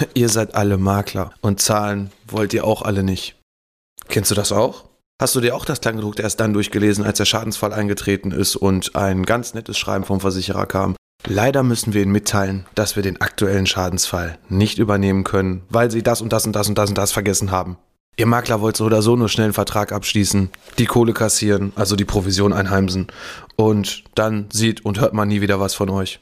Ihr seid alle Makler und Zahlen wollt ihr auch alle nicht. Kennst du das auch? Hast du dir auch das Kleingedruckte erst dann durchgelesen, als der Schadensfall eingetreten ist und ein ganz nettes Schreiben vom Versicherer kam? Leider müssen wir Ihnen mitteilen, dass wir den aktuellen Schadensfall nicht übernehmen können, weil Sie das und das und das und das und das vergessen haben. Ihr Makler wollt so oder so nur schnell einen Vertrag abschließen, die Kohle kassieren, also die Provision einheimsen und dann sieht und hört man nie wieder was von euch.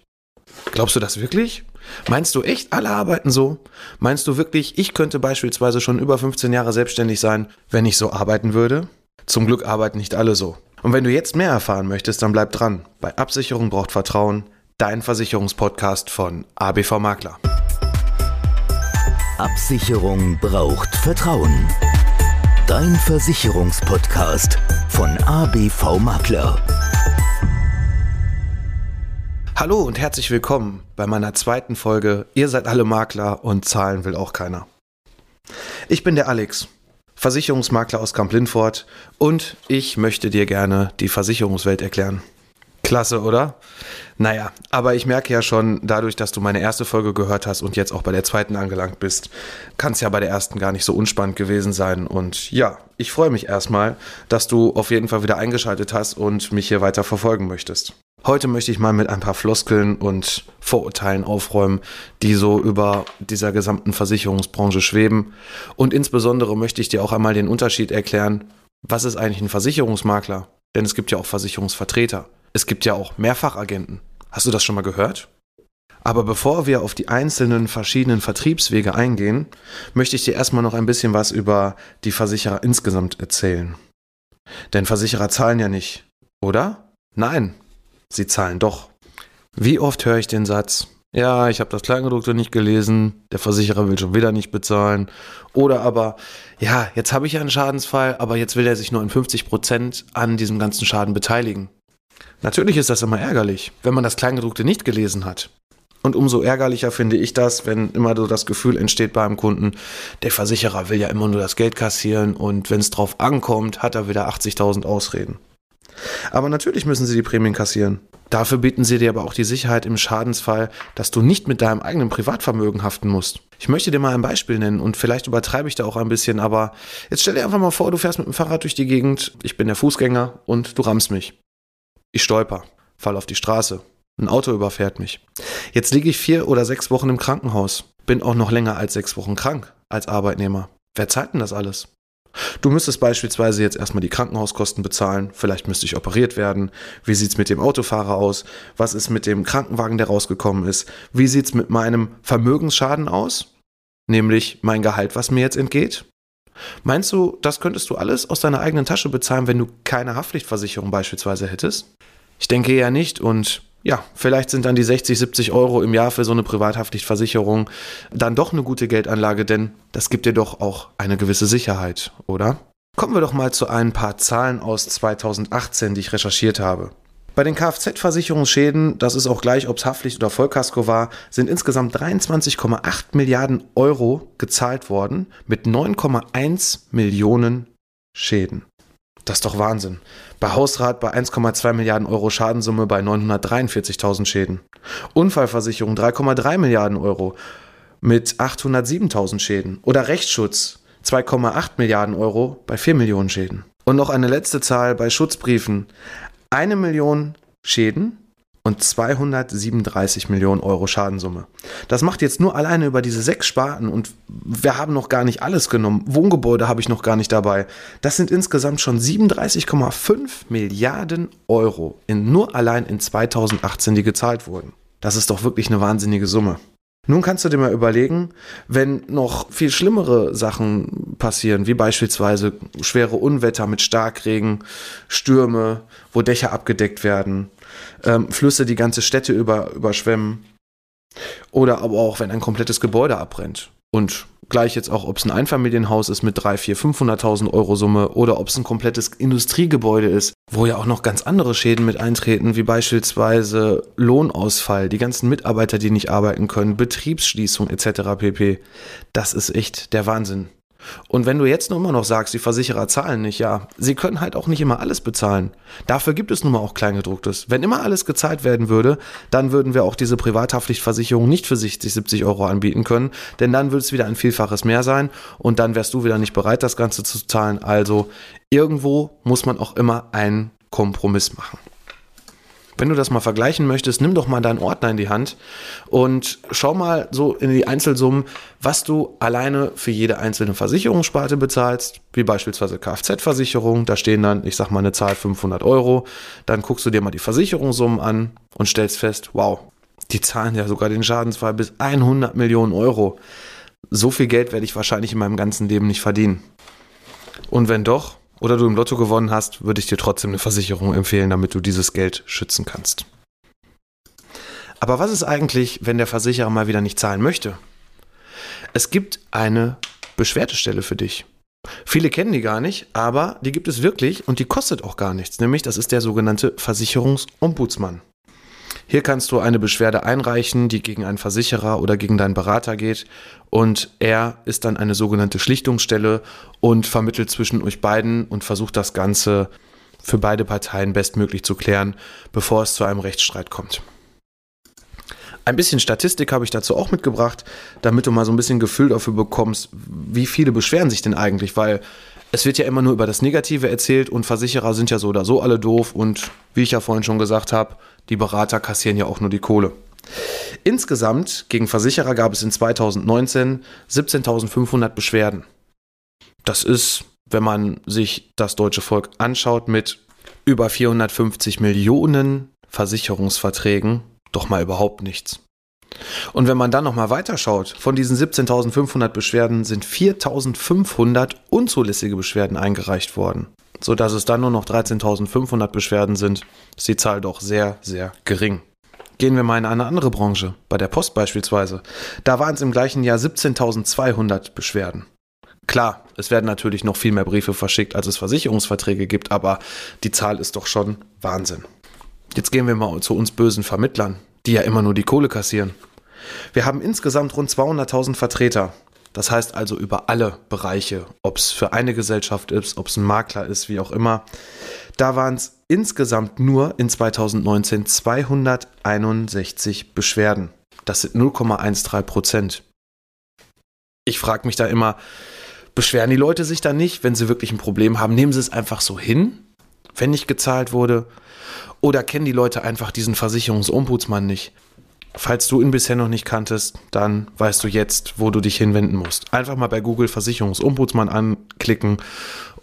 Glaubst du das wirklich? Meinst du echt, alle arbeiten so? Meinst du wirklich, ich könnte beispielsweise schon über 15 Jahre selbstständig sein, wenn ich so arbeiten würde? Zum Glück arbeiten nicht alle so. Und wenn du jetzt mehr erfahren möchtest, dann bleib dran. Bei Absicherung braucht Vertrauen, dein Versicherungspodcast von ABV Makler. Absicherung braucht Vertrauen. Dein Versicherungspodcast von ABV Makler. Hallo und herzlich willkommen bei meiner zweiten Folge. Ihr seid alle Makler und zahlen will auch keiner. Ich bin der Alex, Versicherungsmakler aus Kamp-Lindfort und ich möchte dir gerne die Versicherungswelt erklären. Klasse, oder? Naja, aber ich merke ja schon, dadurch, dass du meine erste Folge gehört hast und jetzt auch bei der zweiten angelangt bist, kann es ja bei der ersten gar nicht so unspannend gewesen sein. Und ja, ich freue mich erstmal, dass du auf jeden Fall wieder eingeschaltet hast und mich hier weiter verfolgen möchtest. Heute möchte ich mal mit ein paar Floskeln und Vorurteilen aufräumen, die so über dieser gesamten Versicherungsbranche schweben. Und insbesondere möchte ich dir auch einmal den Unterschied erklären, was ist eigentlich ein Versicherungsmakler? Denn es gibt ja auch Versicherungsvertreter. Es gibt ja auch Mehrfachagenten. Hast du das schon mal gehört? Aber bevor wir auf die einzelnen verschiedenen Vertriebswege eingehen, möchte ich dir erstmal noch ein bisschen was über die Versicherer insgesamt erzählen. Denn Versicherer zahlen ja nicht, oder? Nein, Sie zahlen doch. Wie oft höre ich den Satz, ja, ich habe das Kleingedruckte nicht gelesen, der Versicherer will schon wieder nicht bezahlen. Oder aber, ja, jetzt habe ich einen Schadensfall, aber jetzt will er sich nur in 50 Prozent an diesem ganzen Schaden beteiligen. Natürlich ist das immer ärgerlich, wenn man das Kleingedruckte nicht gelesen hat. Und umso ärgerlicher finde ich das, wenn immer so das Gefühl entsteht beim Kunden, der Versicherer will ja immer nur das Geld kassieren und wenn es drauf ankommt, hat er wieder 80.000 Ausreden. Aber natürlich müssen sie die Prämien kassieren. Dafür bieten sie dir aber auch die Sicherheit im Schadensfall, dass du nicht mit deinem eigenen Privatvermögen haften musst. Ich möchte dir mal ein Beispiel nennen und vielleicht übertreibe ich da auch ein bisschen, aber jetzt stell dir einfach mal vor, du fährst mit dem Fahrrad durch die Gegend, ich bin der Fußgänger und du rammst mich. Ich stolper, fall auf die Straße. Ein Auto überfährt mich. Jetzt liege ich vier oder sechs Wochen im Krankenhaus. Bin auch noch länger als sechs Wochen krank als Arbeitnehmer. Wer zahlt denn das alles? Du müsstest beispielsweise jetzt erstmal die Krankenhauskosten bezahlen, vielleicht müsste ich operiert werden. Wie sieht's mit dem Autofahrer aus? Was ist mit dem Krankenwagen, der rausgekommen ist? Wie sieht's mit meinem Vermögensschaden aus? Nämlich mein Gehalt, was mir jetzt entgeht? Meinst du, das könntest du alles aus deiner eigenen Tasche bezahlen, wenn du keine Haftpflichtversicherung beispielsweise hättest? Ich denke eher nicht und ja, vielleicht sind dann die 60, 70 Euro im Jahr für so eine Privathaftpflichtversicherung dann doch eine gute Geldanlage, denn das gibt dir doch auch eine gewisse Sicherheit, oder? Kommen wir doch mal zu ein paar Zahlen aus 2018, die ich recherchiert habe. Bei den Kfz-Versicherungsschäden, das ist auch gleich, ob es Haftpflicht oder Vollkasko war, sind insgesamt 23,8 Milliarden Euro gezahlt worden mit 9,1 Millionen Schäden. Das ist doch Wahnsinn. Bei Hausrat bei 1,2 Milliarden Euro Schadensumme bei 943.000 Schäden. Unfallversicherung 3,3 Milliarden Euro mit 807.000 Schäden. Oder Rechtsschutz 2,8 Milliarden Euro bei 4 Millionen Schäden. Und noch eine letzte Zahl bei Schutzbriefen. Eine Million Schäden und 237 Millionen Euro Schadensumme. Das macht jetzt nur alleine über diese sechs Sparten und wir haben noch gar nicht alles genommen. Wohngebäude habe ich noch gar nicht dabei. Das sind insgesamt schon 37,5 Milliarden Euro in nur allein in 2018, die gezahlt wurden. Das ist doch wirklich eine wahnsinnige Summe. Nun kannst du dir mal überlegen, wenn noch viel schlimmere Sachen passieren, wie beispielsweise schwere Unwetter mit Starkregen, Stürme, wo Dächer abgedeckt werden, ähm, Flüsse die ganze Städte über, überschwemmen, oder aber auch, wenn ein komplettes Gebäude abbrennt. Und gleich jetzt auch, ob es ein Einfamilienhaus ist mit 3, 4, 500.000 Euro Summe oder ob es ein komplettes Industriegebäude ist, wo ja auch noch ganz andere Schäden mit eintreten, wie beispielsweise Lohnausfall, die ganzen Mitarbeiter, die nicht arbeiten können, Betriebsschließung etc. pp. Das ist echt der Wahnsinn. Und wenn du jetzt nur immer noch sagst, die Versicherer zahlen nicht, ja, sie können halt auch nicht immer alles bezahlen. Dafür gibt es nun mal auch Kleingedrucktes. Wenn immer alles gezahlt werden würde, dann würden wir auch diese Privathaftpflichtversicherung nicht für 60, 70 Euro anbieten können, denn dann würde es wieder ein Vielfaches mehr sein und dann wärst du wieder nicht bereit, das Ganze zu zahlen. Also irgendwo muss man auch immer einen Kompromiss machen. Wenn du das mal vergleichen möchtest, nimm doch mal deinen Ordner in die Hand und schau mal so in die Einzelsummen, was du alleine für jede einzelne Versicherungssparte bezahlst, wie beispielsweise Kfz-Versicherung. Da stehen dann, ich sag mal, eine Zahl 500 Euro. Dann guckst du dir mal die Versicherungssummen an und stellst fest, wow, die zahlen ja sogar den Schadensfall bis 100 Millionen Euro. So viel Geld werde ich wahrscheinlich in meinem ganzen Leben nicht verdienen. Und wenn doch, oder du im Lotto gewonnen hast, würde ich dir trotzdem eine Versicherung empfehlen, damit du dieses Geld schützen kannst. Aber was ist eigentlich, wenn der Versicherer mal wieder nicht zahlen möchte? Es gibt eine Beschwerdestelle für dich. Viele kennen die gar nicht, aber die gibt es wirklich und die kostet auch gar nichts. Nämlich, das ist der sogenannte Versicherungsombudsmann. Hier kannst du eine Beschwerde einreichen, die gegen einen Versicherer oder gegen deinen Berater geht. Und er ist dann eine sogenannte Schlichtungsstelle und vermittelt zwischen euch beiden und versucht das Ganze für beide Parteien bestmöglich zu klären, bevor es zu einem Rechtsstreit kommt. Ein bisschen Statistik habe ich dazu auch mitgebracht, damit du mal so ein bisschen Gefühl dafür bekommst, wie viele beschweren sich denn eigentlich, weil es wird ja immer nur über das Negative erzählt und Versicherer sind ja so oder so alle doof und wie ich ja vorhin schon gesagt habe, die Berater kassieren ja auch nur die Kohle. Insgesamt gegen Versicherer gab es in 2019 17.500 Beschwerden. Das ist, wenn man sich das deutsche Volk anschaut, mit über 450 Millionen Versicherungsverträgen doch mal überhaupt nichts. Und wenn man dann nochmal weiterschaut, von diesen 17.500 Beschwerden sind 4.500 unzulässige Beschwerden eingereicht worden. Sodass es dann nur noch 13.500 Beschwerden sind, ist die Zahl doch sehr, sehr gering. Gehen wir mal in eine andere Branche, bei der Post beispielsweise. Da waren es im gleichen Jahr 17.200 Beschwerden. Klar, es werden natürlich noch viel mehr Briefe verschickt, als es Versicherungsverträge gibt, aber die Zahl ist doch schon Wahnsinn. Jetzt gehen wir mal zu uns bösen Vermittlern, die ja immer nur die Kohle kassieren. Wir haben insgesamt rund 200.000 Vertreter. Das heißt also über alle Bereiche, ob es für eine Gesellschaft ist, ob es ein Makler ist, wie auch immer. Da waren es insgesamt nur in 2019 261 Beschwerden. Das sind 0,13 Prozent. Ich frage mich da immer, beschweren die Leute sich da nicht, wenn sie wirklich ein Problem haben? Nehmen sie es einfach so hin, wenn nicht gezahlt wurde? Oder kennen die Leute einfach diesen Versicherungsombudsmann nicht? Falls du ihn bisher noch nicht kanntest, dann weißt du jetzt, wo du dich hinwenden musst. Einfach mal bei Google Versicherungsombudsmann anklicken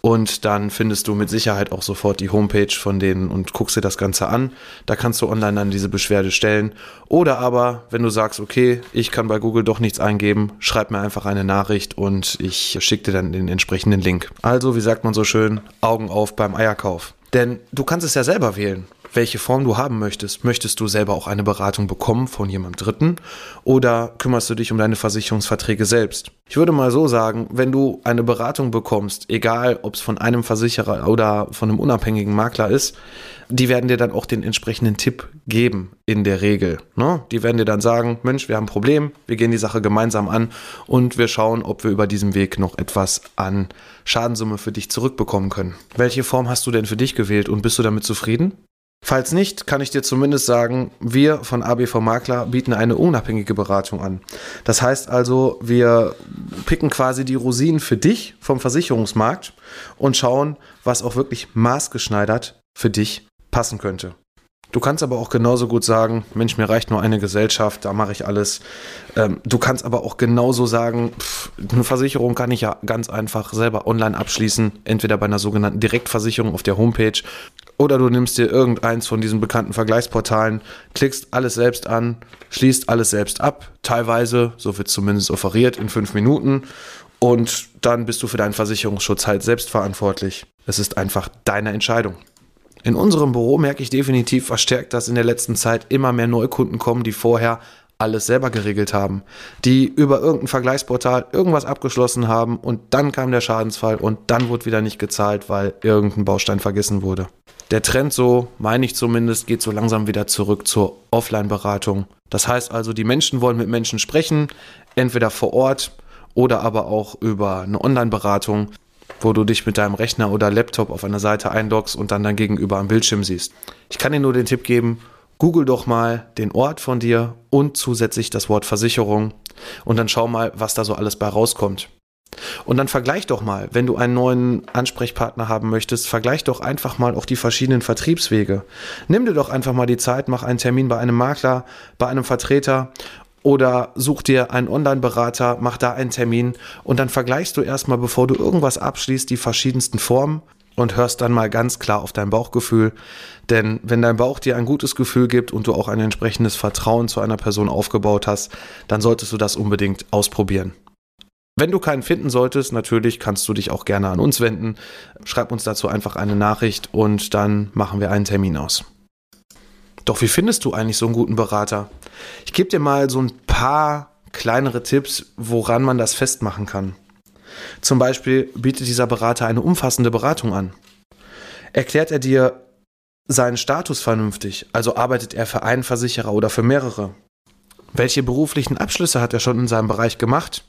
und dann findest du mit Sicherheit auch sofort die Homepage von denen und guckst dir das Ganze an. Da kannst du online dann diese Beschwerde stellen. Oder aber, wenn du sagst, okay, ich kann bei Google doch nichts eingeben, schreib mir einfach eine Nachricht und ich schicke dir dann den entsprechenden Link. Also, wie sagt man so schön, Augen auf beim Eierkauf. Denn du kannst es ja selber wählen welche Form du haben möchtest. Möchtest du selber auch eine Beratung bekommen von jemandem Dritten oder kümmerst du dich um deine Versicherungsverträge selbst? Ich würde mal so sagen, wenn du eine Beratung bekommst, egal ob es von einem Versicherer oder von einem unabhängigen Makler ist, die werden dir dann auch den entsprechenden Tipp geben, in der Regel. Ne? Die werden dir dann sagen, Mensch, wir haben ein Problem, wir gehen die Sache gemeinsam an und wir schauen, ob wir über diesem Weg noch etwas an Schadensumme für dich zurückbekommen können. Welche Form hast du denn für dich gewählt und bist du damit zufrieden? Falls nicht, kann ich dir zumindest sagen, wir von ABV Makler bieten eine unabhängige Beratung an. Das heißt also, wir picken quasi die Rosinen für dich vom Versicherungsmarkt und schauen, was auch wirklich maßgeschneidert für dich passen könnte. Du kannst aber auch genauso gut sagen, Mensch, mir reicht nur eine Gesellschaft, da mache ich alles. Ähm, du kannst aber auch genauso sagen, eine Versicherung kann ich ja ganz einfach selber online abschließen, entweder bei einer sogenannten Direktversicherung auf der Homepage Oder du nimmst dir irgendeins von diesen bekannten Vergleichsportalen, klickst alles selbst an, schließt alles selbst ab, teilweise, so wird zumindest offeriert, in fünf Minuten. Und dann bist du für deinen Versicherungsschutz halt selbst verantwortlich. Es ist einfach deine Entscheidung. In unserem Büro merke ich definitiv verstärkt, dass in der letzten Zeit immer mehr Neukunden kommen, die vorher alles selber geregelt haben, die über irgendein Vergleichsportal irgendwas abgeschlossen haben und dann kam der Schadensfall und dann wurde wieder nicht gezahlt, weil irgendein Baustein vergessen wurde. Der Trend, so meine ich zumindest, geht so langsam wieder zurück zur Offline-Beratung. Das heißt also, die Menschen wollen mit Menschen sprechen, entweder vor Ort oder aber auch über eine Online-Beratung, wo du dich mit deinem Rechner oder Laptop auf einer Seite einloggst und dann dein Gegenüber am Bildschirm siehst. Ich kann dir nur den Tipp geben, Google doch mal den Ort von dir und zusätzlich das Wort Versicherung und dann schau mal, was da so alles bei rauskommt. Und dann vergleich doch mal, wenn du einen neuen Ansprechpartner haben möchtest, vergleich doch einfach mal auch die verschiedenen Vertriebswege. Nimm dir doch einfach mal die Zeit, mach einen Termin bei einem Makler, bei einem Vertreter oder such dir einen Online-Berater, mach da einen Termin und dann vergleichst du erstmal, bevor du irgendwas abschließt, die verschiedensten Formen und hörst dann mal ganz klar auf dein Bauchgefühl. Denn wenn dein Bauch dir ein gutes Gefühl gibt und du auch ein entsprechendes Vertrauen zu einer Person aufgebaut hast, dann solltest du das unbedingt ausprobieren. Wenn du keinen finden solltest, natürlich kannst du dich auch gerne an uns wenden. Schreib uns dazu einfach eine Nachricht und dann machen wir einen Termin aus. Doch wie findest du eigentlich so einen guten Berater? Ich gebe dir mal so ein paar kleinere Tipps, woran man das festmachen kann. Zum Beispiel bietet dieser Berater eine umfassende Beratung an. Erklärt er dir seinen Status vernünftig, also arbeitet er für einen Versicherer oder für mehrere? Welche beruflichen Abschlüsse hat er schon in seinem Bereich gemacht?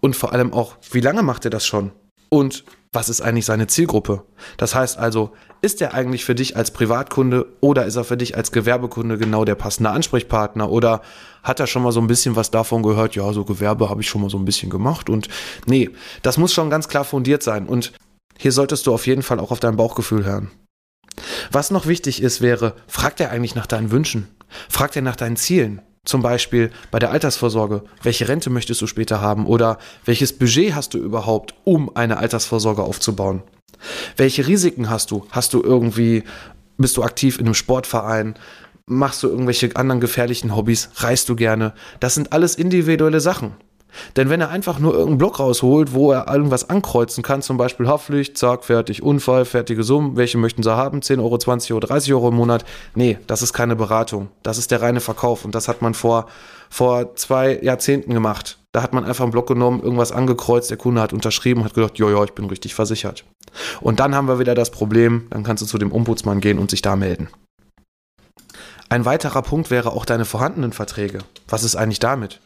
Und vor allem auch, wie lange macht er das schon? Und was ist eigentlich seine Zielgruppe? Das heißt also, ist er eigentlich für dich als Privatkunde oder ist er für dich als Gewerbekunde genau der passende Ansprechpartner? Oder hat er schon mal so ein bisschen was davon gehört? Ja, so Gewerbe habe ich schon mal so ein bisschen gemacht. Und nee, das muss schon ganz klar fundiert sein. Und hier solltest du auf jeden Fall auch auf dein Bauchgefühl hören. Was noch wichtig ist, wäre, fragt er eigentlich nach deinen Wünschen? Fragt er nach deinen Zielen? Zum Beispiel bei der Altersvorsorge. Welche Rente möchtest du später haben? Oder welches Budget hast du überhaupt, um eine Altersvorsorge aufzubauen? Welche Risiken hast du? Hast du irgendwie, bist du aktiv in einem Sportverein? Machst du irgendwelche anderen gefährlichen Hobbys? Reist du gerne? Das sind alles individuelle Sachen. Denn wenn er einfach nur irgendeinen Block rausholt, wo er irgendwas ankreuzen kann, zum Beispiel Haftpflicht, zack, fertig, Unfall, fertige Summen, welche möchten sie haben, 10 Euro, 20 Euro, 30 Euro im Monat, nee, das ist keine Beratung. Das ist der reine Verkauf und das hat man vor, vor zwei Jahrzehnten gemacht. Da hat man einfach einen Block genommen, irgendwas angekreuzt, der Kunde hat unterschrieben, hat gedacht, ja, ich bin richtig versichert. Und dann haben wir wieder das Problem, dann kannst du zu dem Ombudsmann gehen und sich da melden. Ein weiterer Punkt wäre auch deine vorhandenen Verträge. Was ist eigentlich damit?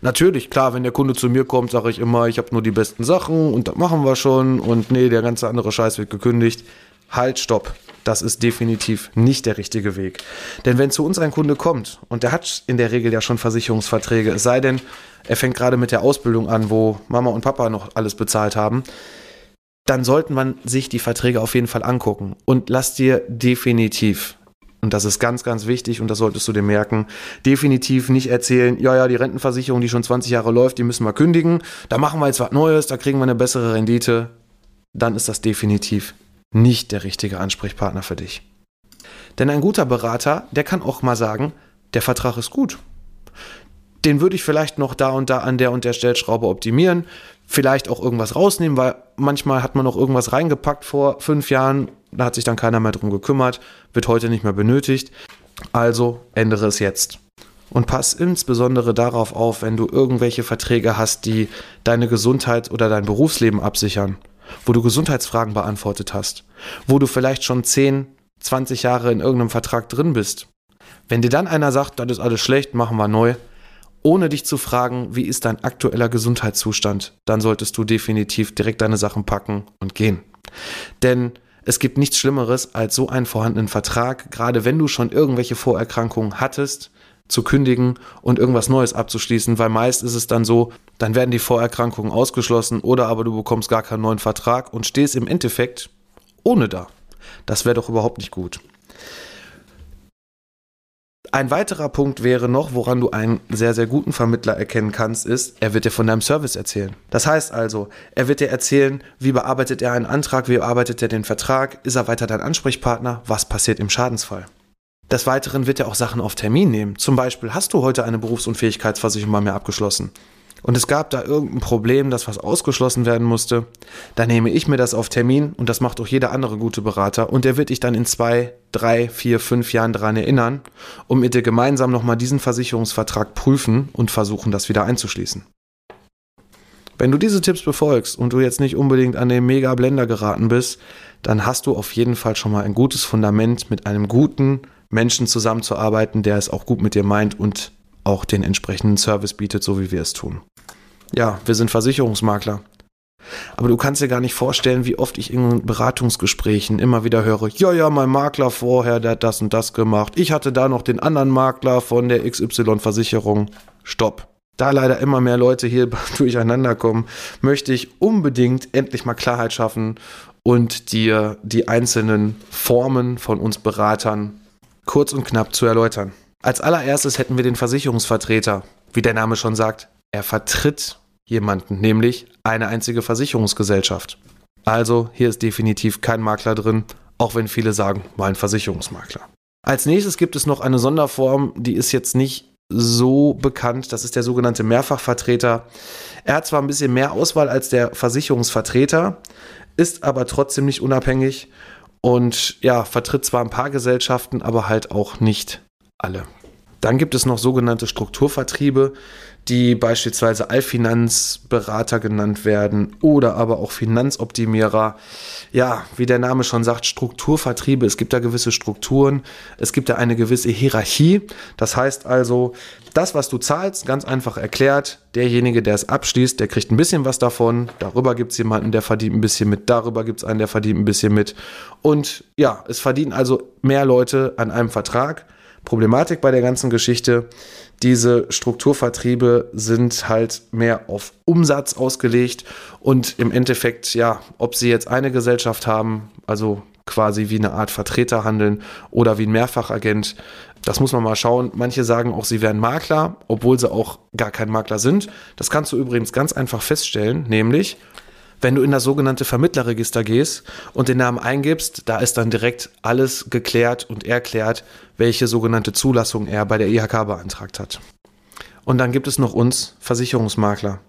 Natürlich, klar, wenn der Kunde zu mir kommt, sage ich immer, ich habe nur die besten Sachen und das machen wir schon und nee, der ganze andere Scheiß wird gekündigt. Halt, stopp. Das ist definitiv nicht der richtige Weg. Denn wenn zu uns ein Kunde kommt und der hat in der Regel ja schon Versicherungsverträge, es sei denn, er fängt gerade mit der Ausbildung an, wo Mama und Papa noch alles bezahlt haben, dann sollte man sich die Verträge auf jeden Fall angucken und lass dir definitiv und das ist ganz, ganz wichtig und das solltest du dir merken. Definitiv nicht erzählen, ja, ja, die Rentenversicherung, die schon 20 Jahre läuft, die müssen wir kündigen. Da machen wir jetzt was Neues, da kriegen wir eine bessere Rendite. Dann ist das definitiv nicht der richtige Ansprechpartner für dich. Denn ein guter Berater, der kann auch mal sagen, der Vertrag ist gut. Den würde ich vielleicht noch da und da an der und der Stellschraube optimieren, vielleicht auch irgendwas rausnehmen, weil manchmal hat man noch irgendwas reingepackt vor fünf Jahren da hat sich dann keiner mehr drum gekümmert, wird heute nicht mehr benötigt. Also ändere es jetzt. Und pass insbesondere darauf auf, wenn du irgendwelche Verträge hast, die deine Gesundheit oder dein Berufsleben absichern, wo du Gesundheitsfragen beantwortet hast, wo du vielleicht schon 10, 20 Jahre in irgendeinem Vertrag drin bist. Wenn dir dann einer sagt, das ist alles schlecht, machen wir neu, ohne dich zu fragen, wie ist dein aktueller Gesundheitszustand, dann solltest du definitiv direkt deine Sachen packen und gehen. Denn es gibt nichts Schlimmeres als so einen vorhandenen Vertrag, gerade wenn du schon irgendwelche Vorerkrankungen hattest, zu kündigen und irgendwas Neues abzuschließen, weil meist ist es dann so, dann werden die Vorerkrankungen ausgeschlossen oder aber du bekommst gar keinen neuen Vertrag und stehst im Endeffekt ohne da. Das wäre doch überhaupt nicht gut. Ein weiterer Punkt wäre noch, woran du einen sehr, sehr guten Vermittler erkennen kannst, ist, er wird dir von deinem Service erzählen. Das heißt also, er wird dir erzählen, wie bearbeitet er einen Antrag, wie bearbeitet er den Vertrag, ist er weiter dein Ansprechpartner, was passiert im Schadensfall. Des Weiteren wird er auch Sachen auf Termin nehmen. Zum Beispiel, hast du heute eine Berufsunfähigkeitsversicherung bei mir abgeschlossen? Und es gab da irgendein Problem, dass was ausgeschlossen werden musste, dann nehme ich mir das auf Termin und das macht auch jeder andere gute Berater und der wird dich dann in zwei, drei, vier, fünf Jahren daran erinnern und mit dir gemeinsam nochmal diesen Versicherungsvertrag prüfen und versuchen, das wieder einzuschließen. Wenn du diese Tipps befolgst und du jetzt nicht unbedingt an den Mega-Blender geraten bist, dann hast du auf jeden Fall schon mal ein gutes Fundament, mit einem guten Menschen zusammenzuarbeiten, der es auch gut mit dir meint und auch den entsprechenden Service bietet, so wie wir es tun. Ja, wir sind Versicherungsmakler. Aber du kannst dir gar nicht vorstellen, wie oft ich in Beratungsgesprächen immer wieder höre, ja, ja, mein Makler vorher, der hat das und das gemacht. Ich hatte da noch den anderen Makler von der XY-Versicherung. Stopp. Da leider immer mehr Leute hier durcheinander kommen, möchte ich unbedingt endlich mal Klarheit schaffen und dir die einzelnen Formen von uns Beratern kurz und knapp zu erläutern. Als allererstes hätten wir den Versicherungsvertreter. Wie der Name schon sagt, er vertritt jemanden, nämlich eine einzige Versicherungsgesellschaft. Also hier ist definitiv kein Makler drin, auch wenn viele sagen, mal ein Versicherungsmakler. Als nächstes gibt es noch eine Sonderform, die ist jetzt nicht so bekannt, das ist der sogenannte Mehrfachvertreter. Er hat zwar ein bisschen mehr Auswahl als der Versicherungsvertreter, ist aber trotzdem nicht unabhängig und ja, vertritt zwar ein paar Gesellschaften, aber halt auch nicht alle. Dann gibt es noch sogenannte Strukturvertriebe, die beispielsweise Allfinanzberater genannt werden oder aber auch Finanzoptimierer. Ja, wie der Name schon sagt, Strukturvertriebe. Es gibt da gewisse Strukturen, es gibt da eine gewisse Hierarchie. Das heißt also, das, was du zahlst, ganz einfach erklärt, derjenige, der es abschließt, der kriegt ein bisschen was davon. Darüber gibt es jemanden, der verdient ein bisschen mit. Darüber gibt es einen, der verdient ein bisschen mit. Und ja, es verdienen also mehr Leute an einem Vertrag. Problematik bei der ganzen Geschichte, diese Strukturvertriebe sind halt mehr auf Umsatz ausgelegt und im Endeffekt, ja, ob sie jetzt eine Gesellschaft haben, also quasi wie eine Art Vertreter handeln oder wie ein Mehrfachagent, das muss man mal schauen. Manche sagen auch, sie wären Makler, obwohl sie auch gar kein Makler sind. Das kannst du übrigens ganz einfach feststellen, nämlich wenn du in das sogenannte Vermittlerregister gehst und den Namen eingibst, da ist dann direkt alles geklärt und erklärt, welche sogenannte Zulassung er bei der IHK beantragt hat. Und dann gibt es noch uns, Versicherungsmakler.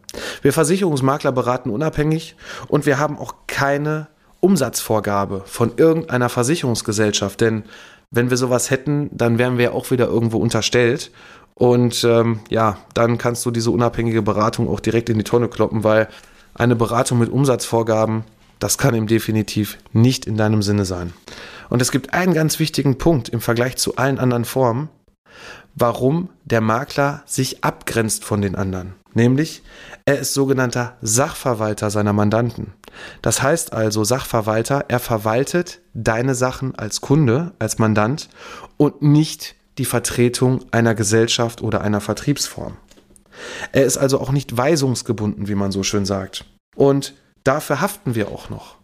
Wir Versicherungsmakler beraten unabhängig und wir haben auch keine Umsatzvorgabe von irgendeiner Versicherungsgesellschaft, denn wenn wir sowas hätten, dann wären wir auch wieder irgendwo unterstellt. Und ähm, ja, dann kannst du diese unabhängige Beratung auch direkt in die Tonne kloppen, weil eine Beratung mit Umsatzvorgaben, das kann ihm definitiv nicht in deinem Sinne sein. Und es gibt einen ganz wichtigen Punkt im Vergleich zu allen anderen Formen, warum der Makler sich abgrenzt von den anderen. Nämlich, er ist sogenannter Sachverwalter seiner Mandanten. Das heißt also, Sachverwalter, er verwaltet deine Sachen als Kunde, als Mandant und nicht die Vertretung einer Gesellschaft oder einer Vertriebsform. Er ist also auch nicht weisungsgebunden, wie man so schön sagt. Und dafür haften wir auch noch.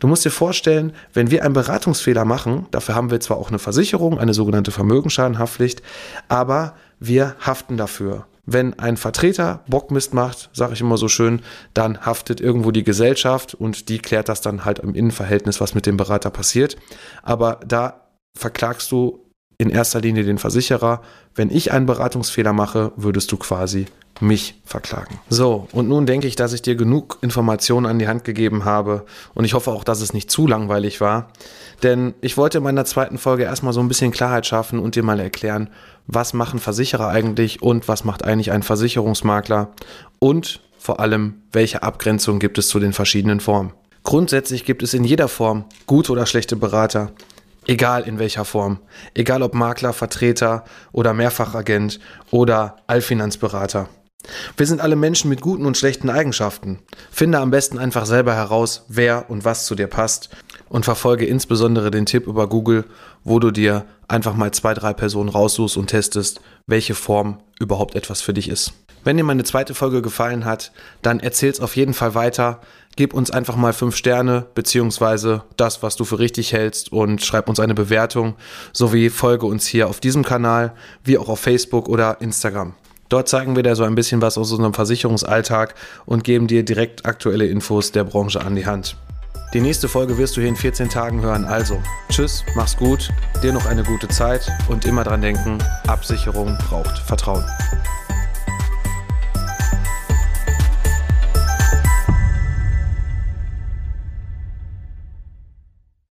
Du musst dir vorstellen, wenn wir einen Beratungsfehler machen, dafür haben wir zwar auch eine Versicherung, eine sogenannte Vermögensschadenhaftpflicht, aber wir haften dafür. Wenn ein Vertreter Bockmist macht, sage ich immer so schön, dann haftet irgendwo die Gesellschaft und die klärt das dann halt im Innenverhältnis, was mit dem Berater passiert. Aber da verklagst du in erster Linie den Versicherer. Wenn ich einen Beratungsfehler mache, würdest du quasi mich verklagen. So, und nun denke ich, dass ich dir genug Informationen an die Hand gegeben habe und ich hoffe auch, dass es nicht zu langweilig war, denn ich wollte in meiner zweiten Folge erstmal so ein bisschen Klarheit schaffen und dir mal erklären, was machen Versicherer eigentlich und was macht eigentlich ein Versicherungsmakler und vor allem, welche Abgrenzung gibt es zu den verschiedenen Formen. Grundsätzlich gibt es in jeder Form gute oder schlechte Berater, egal in welcher Form, egal ob Makler, Vertreter oder Mehrfachagent oder Allfinanzberater. Wir sind alle Menschen mit guten und schlechten Eigenschaften. Finde am besten einfach selber heraus, wer und was zu dir passt und verfolge insbesondere den Tipp über Google, wo du dir einfach mal zwei, drei Personen raussuchst und testest, welche Form überhaupt etwas für dich ist. Wenn dir meine zweite Folge gefallen hat, dann erzähl's auf jeden Fall weiter. Gib uns einfach mal fünf Sterne, beziehungsweise das, was du für richtig hältst und schreib uns eine Bewertung, sowie folge uns hier auf diesem Kanal, wie auch auf Facebook oder Instagram. Dort zeigen wir dir so ein bisschen was aus unserem Versicherungsalltag und geben dir direkt aktuelle Infos der Branche an die Hand. Die nächste Folge wirst du hier in 14 Tagen hören. Also, tschüss, mach's gut, dir noch eine gute Zeit und immer dran denken, Absicherung braucht Vertrauen.